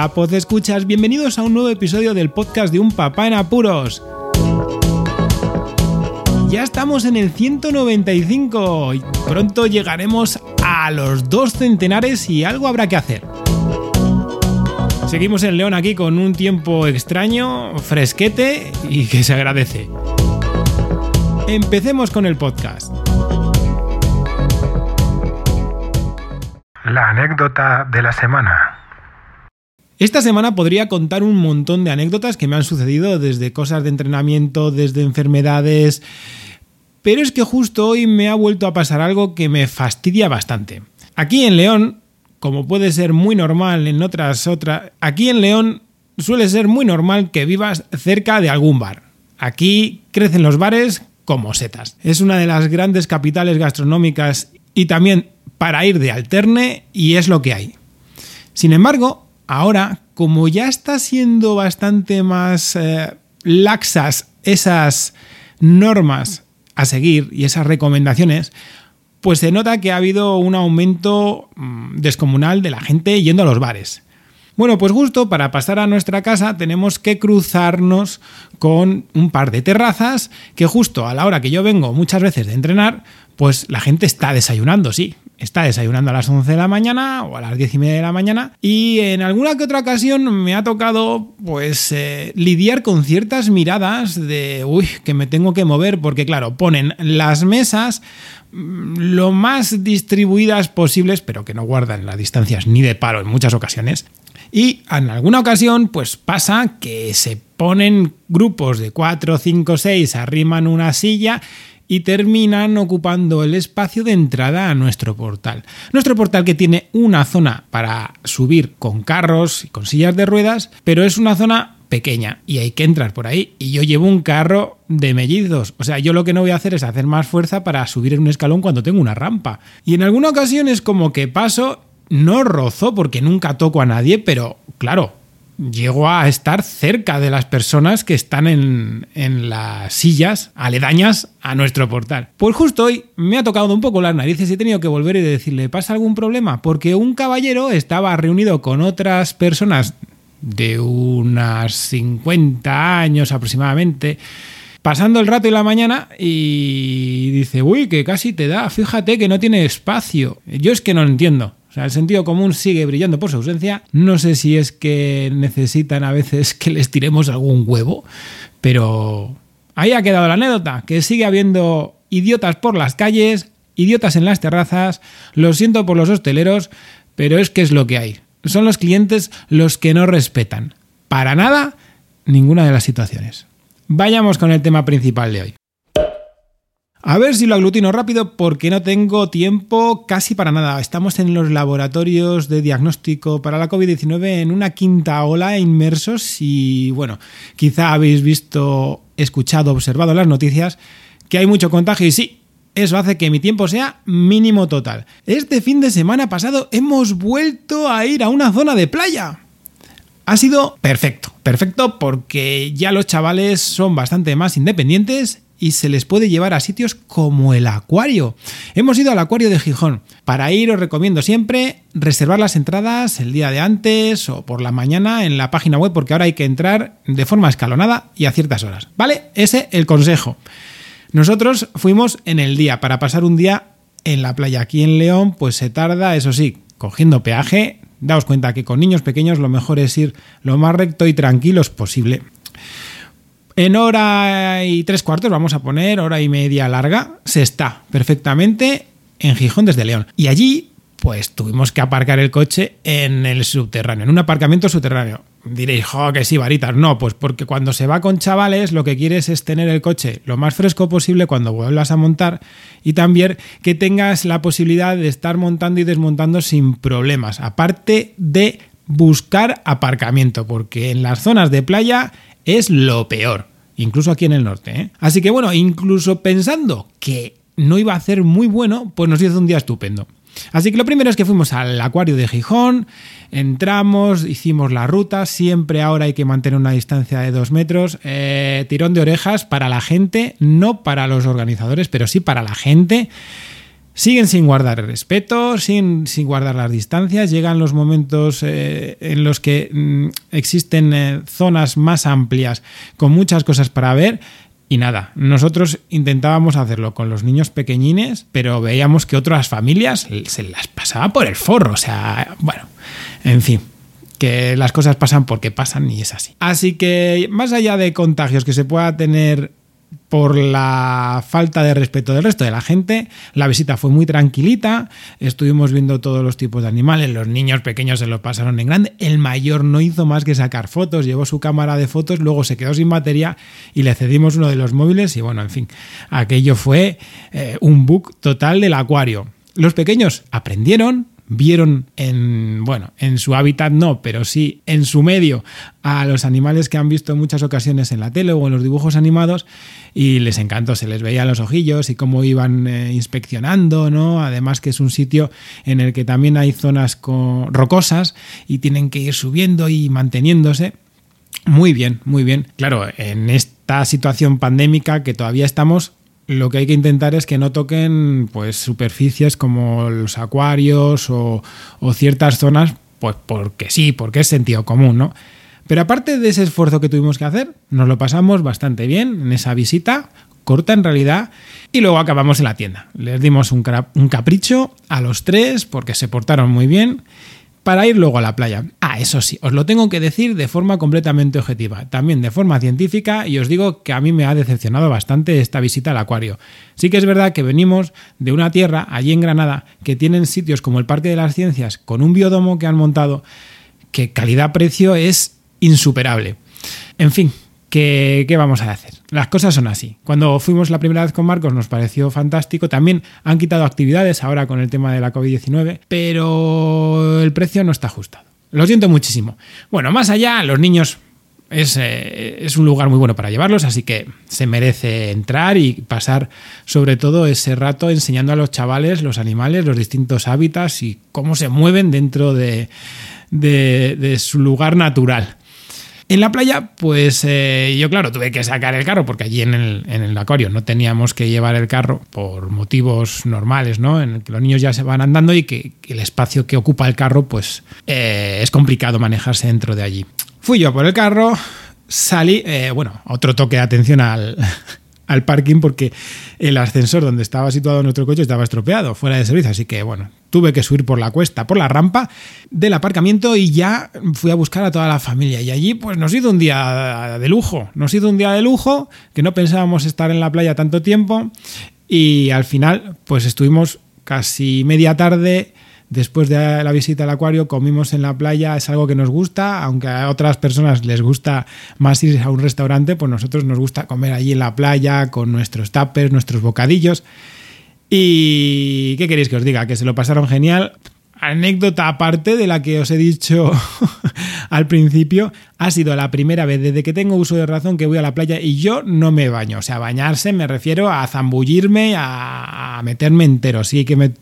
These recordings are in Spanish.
Hola, Poz Escuchas, bienvenidos a un nuevo episodio del podcast de Un Papá en Apuros. Ya estamos en el 195 y pronto llegaremos a los dos centenares y algo habrá que hacer. Seguimos en León aquí con un tiempo extraño, fresquete y que se agradece. Empecemos con el podcast. La anécdota de la semana. Esta semana podría contar un montón de anécdotas que me han sucedido desde cosas de entrenamiento, desde enfermedades, pero es que justo hoy me ha vuelto a pasar algo que me fastidia bastante. Aquí en León, como puede ser muy normal en otras otras, aquí en León suele ser muy normal que vivas cerca de algún bar. Aquí crecen los bares como setas. Es una de las grandes capitales gastronómicas y también para ir de alterne y es lo que hay. Sin embargo, ahora, como ya está siendo bastante más eh, laxas esas normas a seguir y esas recomendaciones, pues se nota que ha habido un aumento mm, descomunal de la gente yendo a los bares. Bueno, pues justo para pasar a nuestra casa tenemos que cruzarnos con un par de terrazas que justo a la hora que yo vengo muchas veces de entrenar, pues la gente está desayunando, sí, está desayunando a las 11 de la mañana o a las 10 y media de la mañana y en alguna que otra ocasión me ha tocado pues eh, lidiar con ciertas miradas de uy que me tengo que mover porque claro ponen las mesas lo más distribuidas posibles pero que no guardan las distancias ni de paro en muchas ocasiones y en alguna ocasión pues pasa que se ponen grupos de 4, 5, 6 arriman una silla y terminan ocupando el espacio de entrada a nuestro portal. Nuestro portal que tiene una zona para subir con carros y con sillas de ruedas, pero es una zona pequeña y hay que entrar por ahí. Y yo llevo un carro de mellizos. O sea, yo lo que no voy a hacer es hacer más fuerza para subir en un escalón cuando tengo una rampa. Y en alguna ocasión es como que paso, no rozo porque nunca toco a nadie, pero claro, llego a estar cerca de las personas que están en, las sillas aledañas a nuestro portal. Pues justo hoy me ha tocado un poco las narices y he tenido que volver y decirle, ¿pasa algún problema? Porque un caballero estaba reunido con otras personas de unas 50 años aproximadamente, pasando el rato y la mañana y dice, uy, que casi te da, fíjate que no tiene espacio. Yo es que no entiendo. O sea, el sentido común sigue brillando por su ausencia. No sé si es que necesitan a veces que les tiremos algún huevo, pero ahí ha quedado la anécdota, que sigue habiendo idiotas por las calles, idiotas en las terrazas. Lo siento por los hosteleros, pero es que es lo que hay. Son los clientes los que no respetan. Para nada, ninguna de las situaciones. Vayamos con el tema principal de hoy. A ver si lo aglutino rápido porque no tengo tiempo casi para nada. Estamos en los laboratorios de diagnóstico para la COVID-19 en una quinta ola inmersos y bueno, quizá habéis visto, escuchado, observado las noticias que hay mucho contagio y sí, eso hace que mi tiempo sea mínimo total. Este fin de semana pasado hemos vuelto a ir a una zona de playa. Ha sido perfecto, perfecto porque ya los chavales son bastante más independientes y se les puede llevar a sitios como el acuario. Hemos ido al acuario de Gijón. Para ir os recomiendo siempre reservar las entradas el día de antes o por la mañana en la página web porque ahora hay que entrar de forma escalonada y a ciertas horas. ¿Vale? Ese el consejo. Nosotros fuimos en el día para pasar un día en la playa. Aquí en León pues se tarda, eso sí, cogiendo peaje. Daos cuenta que con niños pequeños lo mejor es ir lo más recto y tranquilos posible. En hora y tres cuartos, vamos a poner hora y media larga, se está perfectamente en Gijón desde León. Y allí, pues tuvimos que aparcar el coche en el subterráneo, en un aparcamiento subterráneo. Diréis, jo, que sí, varitas. No, pues porque cuando se va con chavales, lo que quieres es tener el coche lo más fresco posible cuando vuelvas a montar y también que tengas la posibilidad de estar montando y desmontando sin problemas. Aparte de buscar aparcamiento, porque en las zonas de playa es lo peor incluso aquí en el norte. ¿eh? Así que bueno, incluso pensando que no iba a ser muy bueno, pues nos hizo un día estupendo. Así que lo primero es que fuimos al acuario de Gijón, entramos, hicimos la ruta, siempre ahora hay que mantener una distancia de dos metros, eh, tirón de orejas para la gente, no para los organizadores, pero sí para la gente. siguen sin guardar el respeto, siguen sin guardar las distancias, llegan los momentos eh, en los que mm, existen eh, zonas más amplias con muchas cosas para ver. Y nada, nosotros intentábamos hacerlo con los niños pequeñines, pero veíamos que otras familias se las pasaba por el forro. O sea, bueno, en fin, que las cosas pasan porque pasan y es así. Así que más allá de contagios que se pueda tener por la falta de respeto del resto de la gente. La visita fue muy tranquilita, estuvimos viendo todos los tipos de animales, los niños pequeños se lo pasaron en grande, el mayor no hizo más que sacar fotos, llevó su cámara de fotos, luego se quedó sin batería y le cedimos uno de los móviles y bueno, en fin, aquello fue eh, un bug total del acuario. Los pequeños aprendieron, vieron en, bueno, en su hábitat no, pero sí en su medio a los animales que han visto en muchas ocasiones en la tele o en los dibujos animados y les encantó, se les veía los ojillos y cómo iban eh, inspeccionando, ¿no? Además que es un sitio en el que también hay zonas rocosas y tienen que ir subiendo y manteniéndose. Muy bien, muy bien. Claro, en esta situación pandémica que todavía estamos, lo que hay que intentar es que no toquen pues superficies como los acuarios o, ciertas zonas, pues porque sí, porque es sentido común, ¿no? Pero aparte de ese esfuerzo que tuvimos que hacer, nos lo pasamos bastante bien en esa visita, corta en realidad, y luego acabamos en la tienda. Les dimos un capricho a los tres porque se portaron muy bien para ir luego a la playa. Ah, eso sí, os lo tengo que decir de forma completamente objetiva, también de forma científica, y os digo que a mí me ha decepcionado bastante esta visita al acuario. Sí que es verdad que venimos de una tierra, allí en Granada, que tienen sitios como el Parque de las Ciencias, con un biodomo que han montado, que calidad-precio es insuperable. En fin, ¿Qué, vamos a hacer? Las cosas son así. Cuando fuimos la primera vez con Marcos nos pareció fantástico. También han quitado actividades ahora con el tema de la COVID-19, pero el precio no está ajustado. Lo siento muchísimo. Bueno, más allá, los niños es, eh, es, un lugar muy bueno para llevarlos, así que se merece entrar y pasar sobre todo ese rato enseñando a los chavales los animales, los distintos hábitats y cómo se mueven dentro de, de su lugar natural. En la playa, pues eh, yo, claro, tuve que sacar el carro porque allí en el, en el, acuario no teníamos que llevar el carro por motivos normales, ¿no? En el que los niños ya se van andando y que, el espacio que ocupa el carro, pues eh, es complicado manejarse dentro de allí. Fui yo por el carro, salí, eh, bueno, otro toque de atención al, al parking porque el ascensor donde estaba situado nuestro coche estaba estropeado, fuera de servicio, así que bueno, tuve que subir por la cuesta, por la rampa del aparcamiento y ya fui a buscar a toda la familia y allí pues nos hizo un día de lujo, nos hizo un día de lujo que no pensábamos estar en la playa tanto tiempo y al final pues estuvimos casi media tarde Después de la visita al acuario comimos en la playa, es algo que nos gusta, aunque a otras personas les gusta más ir a un restaurante, pues nosotros nos gusta comer allí en la playa con nuestros tapers, nuestros bocadillos. ¿Y qué queréis que os diga? Que se lo pasaron genial. Anécdota aparte de la que os he dicho al principio, ha sido la primera vez desde que tengo uso de razón que voy a la playa y yo no me baño. O sea, bañarse me refiero a zambullirme, a, meterme entero. Sí que me,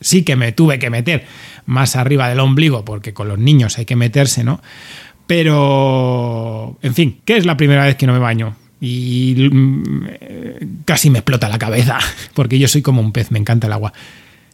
sí que me tuve que meter más arriba del ombligo, porque con los niños hay que meterse, ¿no? Pero, en fin, ¿qué es la primera vez que no me baño? Y mm, casi me explota la cabeza, porque yo soy como un pez, me encanta el agua.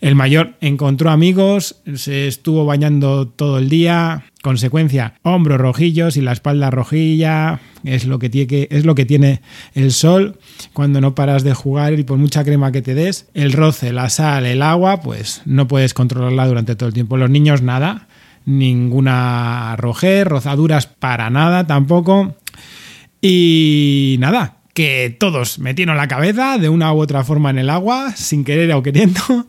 El mayor encontró amigos, se estuvo bañando todo el día, consecuencia, hombros rojillos y la espalda rojilla, es lo que tiene, es lo que tiene el sol cuando no paras de jugar y por mucha crema que te des, el roce, la sal, el agua, pues no puedes controlarla durante todo el tiempo. Los niños nada, ninguna rojer, rozaduras para nada tampoco. Y nada, que todos metieron la cabeza de una u otra forma en el agua, sin querer o queriendo.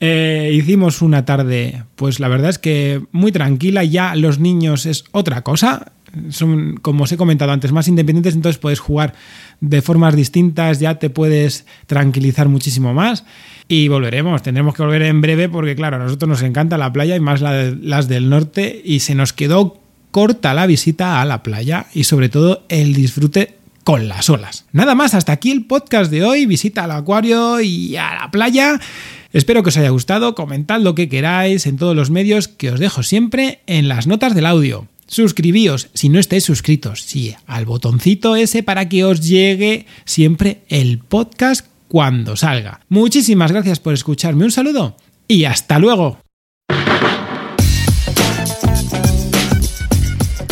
Eh, hicimos una tarde, pues la verdad es que muy tranquila, ya los niños es otra cosa, son, como os he comentado antes, más independientes, entonces puedes jugar de formas distintas, ya te puedes tranquilizar muchísimo más y volveremos, tendremos que volver en breve porque claro, a nosotros nos encanta la playa y más las del norte y se nos quedó corta la visita a la playa y sobre todo el disfrute con las olas. Nada más, hasta aquí el podcast de hoy, visita al acuario y a la playa. Espero que os haya gustado, comentad lo que queráis en todos los medios que os dejo siempre en las notas del audio. Suscribíos si no estáis suscritos, sí, al botoncito ese para que os llegue siempre el podcast cuando salga. Muchísimas gracias por escucharme, un saludo y hasta luego.